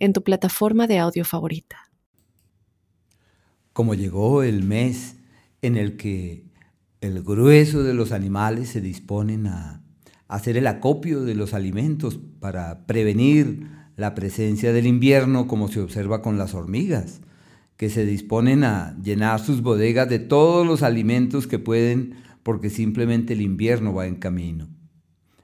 en tu plataforma de audio favorita. Como llegó el mes en el que el grueso de los animales se disponen a hacer el acopio de los alimentos para prevenir la presencia del invierno como se observa con las hormigas, que se disponen a llenar sus bodegas de todos los alimentos que pueden porque simplemente el invierno va en camino.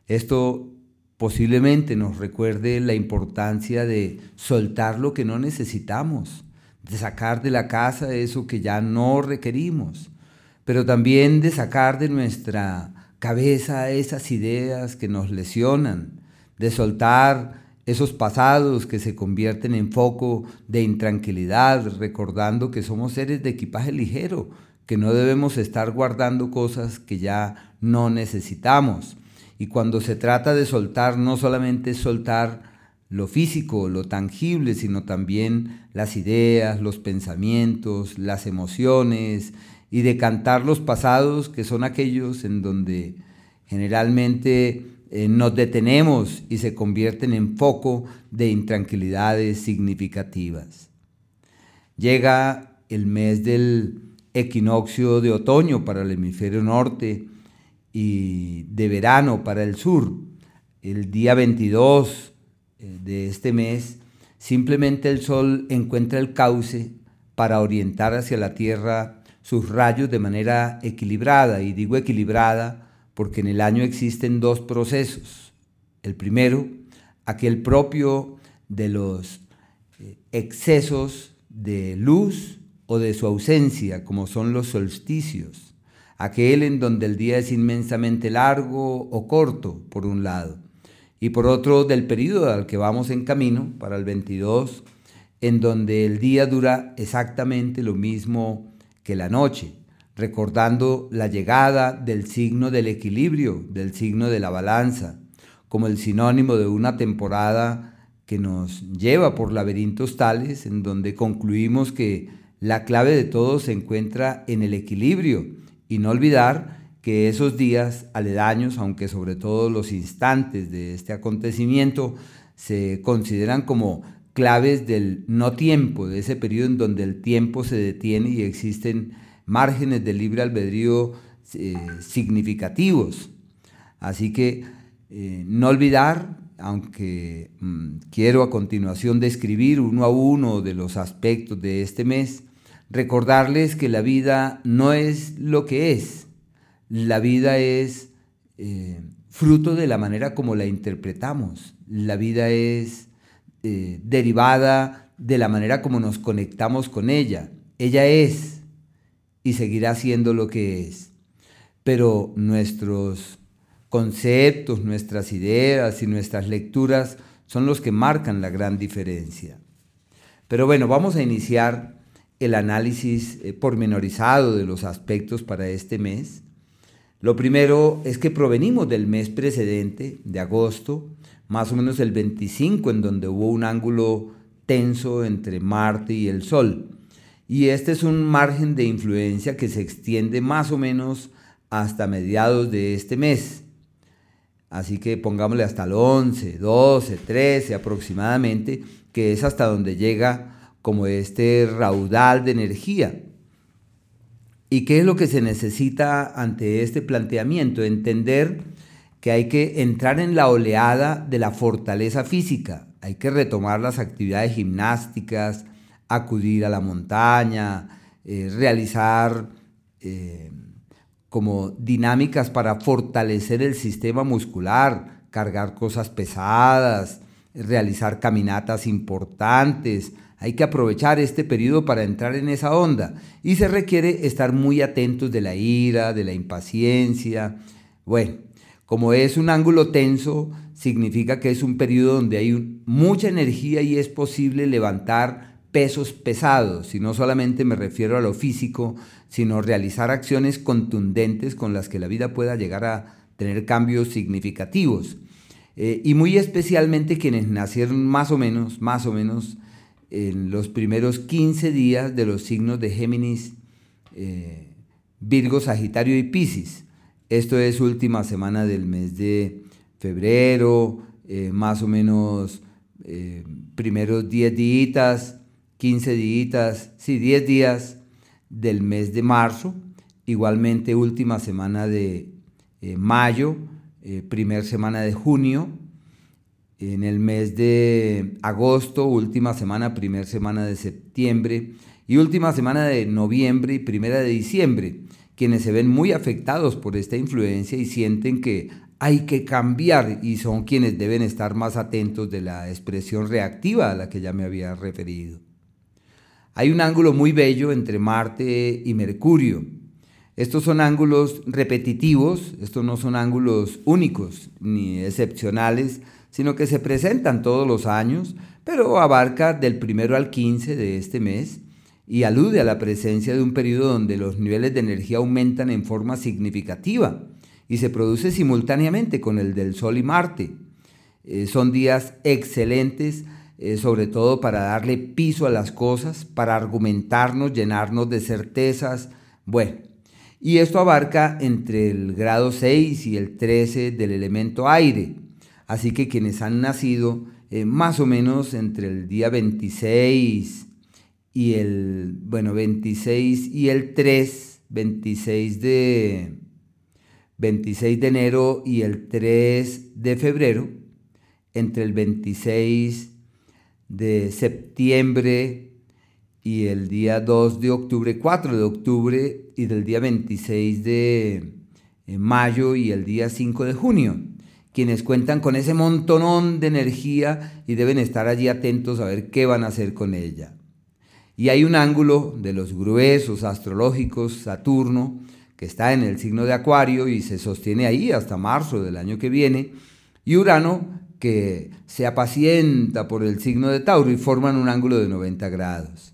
Esto posiblemente nos recuerde la importancia de soltar lo que no necesitamos, de sacar de la casa eso que ya no requerimos, pero también de sacar de nuestra cabeza esas ideas que nos lesionan, de soltar esos pasados que se convierten en foco de intranquilidad, recordando que somos seres de equipaje ligero, que no debemos estar guardando cosas que ya no necesitamos. Y cuando se trata de soltar, no solamente soltar lo físico, lo tangible, sino también las ideas, los pensamientos, las emociones, y de cantar los pasados, que son aquellos en donde generalmente eh, nos detenemos y se convierten en foco de intranquilidades significativas. Llega el mes del equinoccio de otoño para el hemisferio norte y de verano para el sur. El día 22 eh, de este mes, simplemente el sol encuentra el cauce para orientar hacia la Tierra sus rayos de manera equilibrada, y digo equilibrada porque en el año existen dos procesos. El primero, aquel propio de los eh, excesos de luz o de su ausencia, como son los solsticios, aquel en donde el día es inmensamente largo o corto, por un lado, y por otro del periodo al que vamos en camino, para el 22, en donde el día dura exactamente lo mismo que la noche, recordando la llegada del signo del equilibrio, del signo de la balanza, como el sinónimo de una temporada que nos lleva por laberintos tales en donde concluimos que la clave de todo se encuentra en el equilibrio y no olvidar que esos días aledaños, aunque sobre todo los instantes de este acontecimiento, se consideran como claves del no tiempo, de ese periodo en donde el tiempo se detiene y existen márgenes de libre albedrío eh, significativos. Así que eh, no olvidar, aunque mm, quiero a continuación describir uno a uno de los aspectos de este mes, recordarles que la vida no es lo que es, la vida es eh, fruto de la manera como la interpretamos, la vida es eh, derivada de la manera como nos conectamos con ella. Ella es y seguirá siendo lo que es. Pero nuestros conceptos, nuestras ideas y nuestras lecturas son los que marcan la gran diferencia. Pero bueno, vamos a iniciar el análisis eh, pormenorizado de los aspectos para este mes. Lo primero es que provenimos del mes precedente, de agosto, más o menos el 25, en donde hubo un ángulo tenso entre Marte y el Sol. Y este es un margen de influencia que se extiende más o menos hasta mediados de este mes. Así que pongámosle hasta el 11, 12, 13 aproximadamente, que es hasta donde llega como este raudal de energía. ¿Y qué es lo que se necesita ante este planteamiento? Entender que hay que entrar en la oleada de la fortaleza física, hay que retomar las actividades gimnásticas, acudir a la montaña, eh, realizar eh, como dinámicas para fortalecer el sistema muscular, cargar cosas pesadas, realizar caminatas importantes. Hay que aprovechar este periodo para entrar en esa onda y se requiere estar muy atentos de la ira, de la impaciencia. Bueno, como es un ángulo tenso, significa que es un periodo donde hay mucha energía y es posible levantar pesos pesados, y no solamente me refiero a lo físico, sino realizar acciones contundentes con las que la vida pueda llegar a tener cambios significativos. Eh, y muy especialmente quienes nacieron más o menos, más o menos, en los primeros 15 días de los signos de Géminis, eh, Virgo, Sagitario y Piscis. Esto es última semana del mes de febrero, eh, más o menos primeros 10 días, 15 días, sí, 10 días del mes de marzo, igualmente última semana de mayo, eh, primer semana de junio, en el mes de agosto, última semana, primer semana de septiembre y última semana de noviembre y primera de diciembre, quienes se ven muy afectados por esta influencia y sienten que hay que cambiar y son quienes deben estar más atentos de la expresión reactiva a la que ya me había referido. Hay un ángulo muy bello entre Marte y Mercurio, estos son ángulos repetitivos, estos no son ángulos únicos ni excepcionales, sino que se presentan todos los años, pero abarca del primero al 15 de este mes y alude a la presencia de un periodo donde los niveles de energía aumentan en forma significativa y se produce simultáneamente con el del Sol y Marte. Eh, son días excelentes, eh, sobre todo para darle piso a las cosas, para argumentarnos, llenarnos de certezas. Bueno, y esto abarca entre el grado 6 y el 13 del elemento aire. Así que quienes han nacido eh, más o menos entre el día 26 y el, bueno, 26 y el 3, 26 de, 26 de enero y el 3 de febrero, entre el 26 de septiembre y el día 2 de octubre, 4 de octubre y del día 26 de eh, mayo y el día 5 de junio, quienes cuentan con ese montonón de energía y deben estar allí atentos a ver qué van a hacer con ella. Y hay un ángulo de los gruesos astrológicos, Saturno, que está en el signo de Acuario y se sostiene ahí hasta marzo del año que viene, y Urano, que se apacienta por el signo de Tauro y forman un ángulo de 90 grados.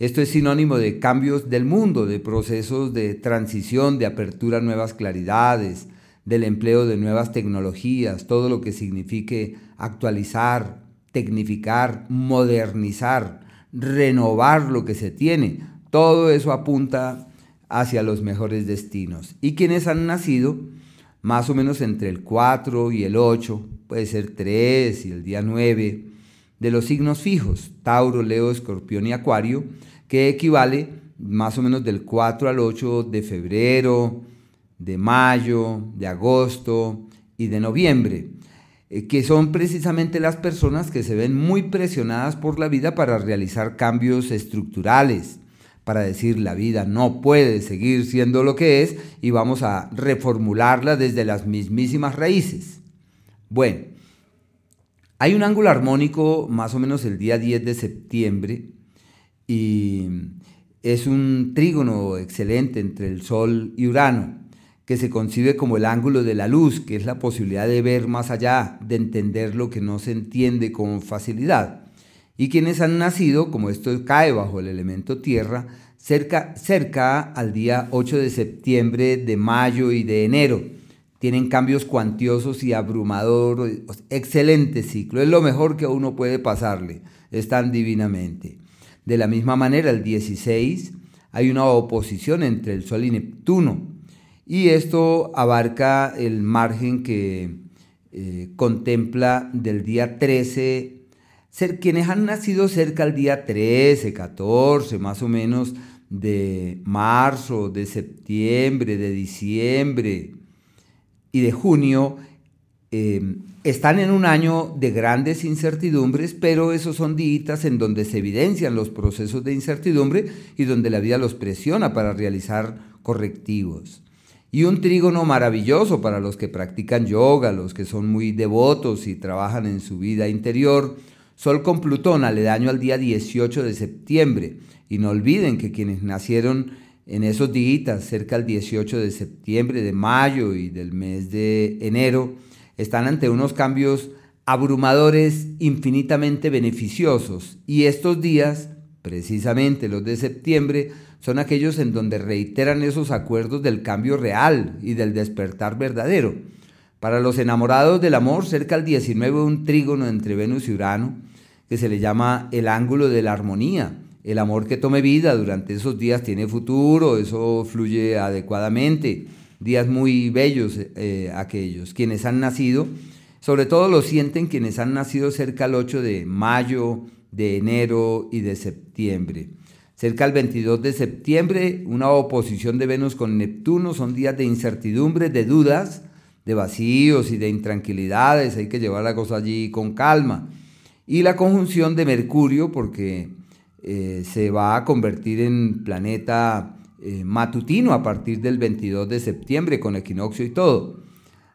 Esto es sinónimo de cambios del mundo, de procesos de transición, de apertura a nuevas claridades, del empleo de nuevas tecnologías, todo lo que signifique actualizar, tecnificar, modernizar, renovar lo que se tiene. Todo eso apunta hacia los mejores destinos. Y quienes han nacido más o menos entre el 4 y el 8, puede ser 3 y el día 9, de los signos fijos, Tauro, Leo, Escorpión y Acuario, que equivale más o menos del 4 al 8 de febrero, de mayo, de agosto y de noviembre, eh, que son precisamente las personas que se ven muy presionadas por la vida para realizar cambios estructurales, para decir la vida no puede seguir siendo lo que es y vamos a reformularla desde las mismísimas raíces. Bueno, hay un ángulo armónico más o menos el día 10 de septiembre y es un trígono excelente entre el Sol y Urano, que se concibe como el ángulo de la luz, que es la posibilidad de ver más allá, de entender lo que no se entiende con facilidad. Y quienes han nacido, como esto cae bajo el elemento tierra, cerca, cerca al día 8 de septiembre, de mayo y de enero. Tienen cambios cuantiosos y abrumadores, excelente ciclo, es lo mejor que uno puede pasarle, están divinamente. De la misma manera, el 16 hay una oposición entre el Sol y Neptuno. Y esto abarca el margen que eh, contempla del día 13, ser, quienes han nacido cerca del día 13, 14, más o menos, de marzo, de septiembre, de diciembre y de junio, eh, están en un año de grandes incertidumbres, pero esos son días en donde se evidencian los procesos de incertidumbre y donde la vida los presiona para realizar correctivos. Y un trígono maravilloso para los que practican yoga, los que son muy devotos y trabajan en su vida interior. Sol con Plutón aledaño al día 18 de septiembre. Y no olviden que quienes nacieron en esos días, cerca del 18 de septiembre, de mayo y del mes de enero, están ante unos cambios abrumadores infinitamente beneficiosos y estos días Precisamente los de septiembre son aquellos en donde reiteran esos acuerdos del cambio real y del despertar verdadero. Para los enamorados del amor, cerca del 19 un trígono entre Venus y Urano, que se le llama el ángulo de la armonía. El amor que tome vida durante esos días tiene futuro, eso fluye adecuadamente. Días muy bellos eh, aquellos. Quienes han nacido, sobre todo lo sienten quienes han nacido cerca del 8 de mayo, de enero y de septiembre. Cerca del 22 de septiembre, una oposición de Venus con Neptuno son días de incertidumbre, de dudas, de vacíos y de intranquilidades. Hay que llevar la cosa allí con calma. Y la conjunción de Mercurio, porque eh, se va a convertir en planeta eh, matutino a partir del 22 de septiembre con equinoccio y todo.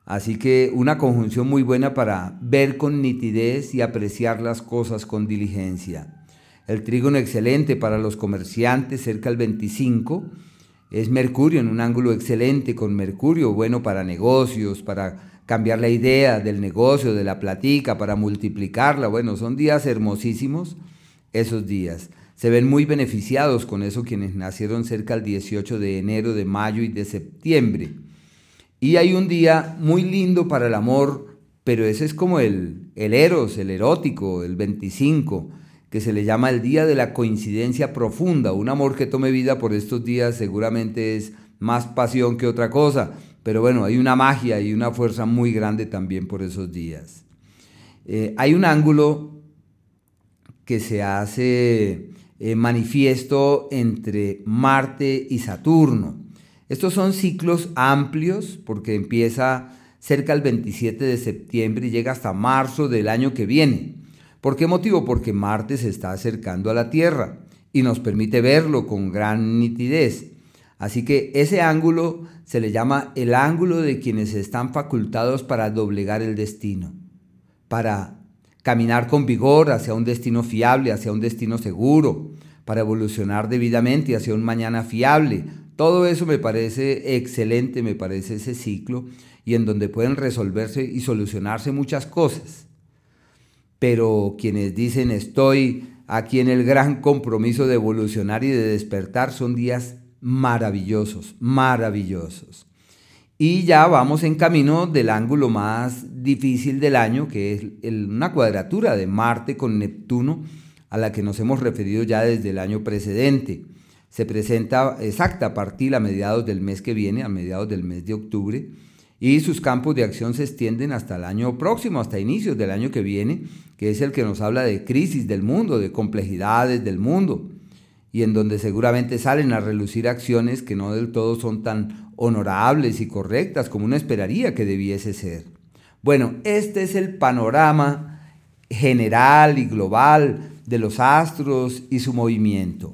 Así que una conjunción muy buena para ver con nitidez y apreciar las cosas con diligencia. El trígono excelente para los comerciantes cerca del 25 es Mercurio en un ángulo excelente con Mercurio, bueno para negocios, para cambiar la idea del negocio, de la platica, para multiplicarla. Bueno, son días hermosísimos esos días. Se ven muy beneficiados con eso quienes nacieron cerca del 18 de enero, de mayo y de septiembre. Y hay un día muy lindo para el amor, pero ese es como el, el eros, el erótico, el 25, que se le llama el día de la coincidencia profunda. Un amor que tome vida por estos días seguramente es más pasión que otra cosa, pero bueno, hay una magia y una fuerza muy grande también por esos días. Eh, hay un ángulo que se hace eh, manifiesto entre Marte y Saturno. Estos son ciclos amplios porque empieza cerca del 27 de septiembre y llega hasta marzo del año que viene. ¿Por qué motivo? Porque Marte se está acercando a la Tierra y nos permite verlo con gran nitidez. Así que ese ángulo se le llama el ángulo de quienes están facultados para doblegar el destino, para caminar con vigor hacia un destino fiable, hacia un destino seguro, para evolucionar debidamente hacia un mañana fiable, todo eso me parece excelente, me parece ese ciclo, y en donde pueden resolverse y solucionarse muchas cosas. Pero quienes dicen estoy aquí en el gran compromiso de evolucionar y de despertar son días maravillosos, maravillosos. Y ya vamos en camino del ángulo más difícil del año, que es una cuadratura de Marte con Neptuno, a la que nos hemos referido ya desde el año precedente se presenta exacta a partir a mediados del mes que viene, a mediados del mes de octubre, y sus campos de acción se extienden hasta el año próximo, hasta inicios del año que viene, que es el que nos habla de crisis del mundo, de complejidades del mundo, y en donde seguramente salen a relucir acciones que no del todo son tan honorables y correctas como uno esperaría que debiese ser. Bueno, este es el panorama general y global de los astros y su movimiento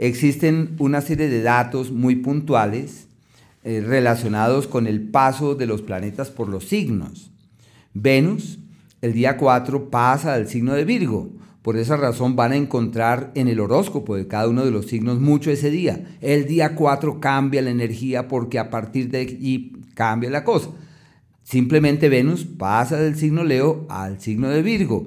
existen una serie de datos muy puntuales eh, relacionados con el paso de los planetas por los signos. Venus, el día 4, pasa al signo de Virgo. Por esa razón van a encontrar en el horóscopo de cada uno de los signos mucho ese día. El día 4 cambia la energía porque a partir de allí cambia la cosa. Simplemente Venus pasa del signo Leo al signo de Virgo.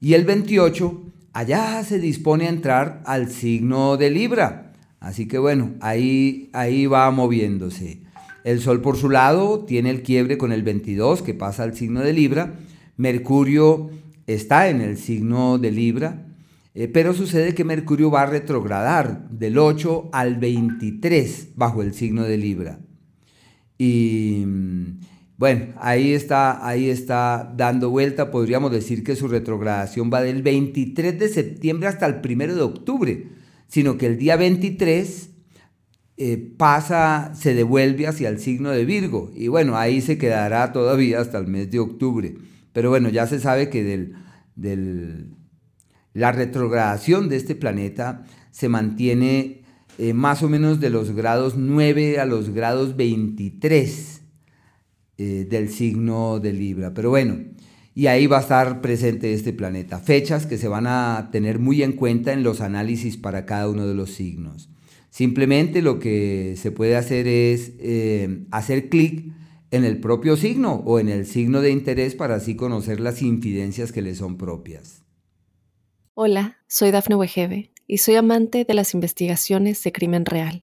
Y el 28 allá se dispone a entrar al signo de Libra. Así que bueno, ahí, ahí va moviéndose. El Sol por su lado tiene el quiebre con el 22 que pasa al signo de Libra. Mercurio está en el signo de Libra, eh, pero sucede que Mercurio va a retrogradar del 8 al 23 bajo el signo de Libra. Y bueno, ahí está, ahí está dando vuelta. Podríamos decir que su retrogradación va del 23 de septiembre hasta el 1 de octubre, sino que el día 23 eh, pasa, se devuelve hacia el signo de Virgo. Y bueno, ahí se quedará todavía hasta el mes de octubre. Pero bueno, ya se sabe que del, la retrogradación de este planeta se mantiene eh, más o menos de los grados 9 a los grados 23 eh, del signo de Libra. Pero bueno, y ahí va a estar presente este planeta. Fechas que se van a tener muy en cuenta en los análisis para cada uno de los signos. Simplemente lo que se puede hacer es eh, hacer clic en el propio signo o en el signo de interés para así conocer las infidencias que le son propias. Hola, soy Dafne Wegebe y soy amante de las investigaciones de crimen real.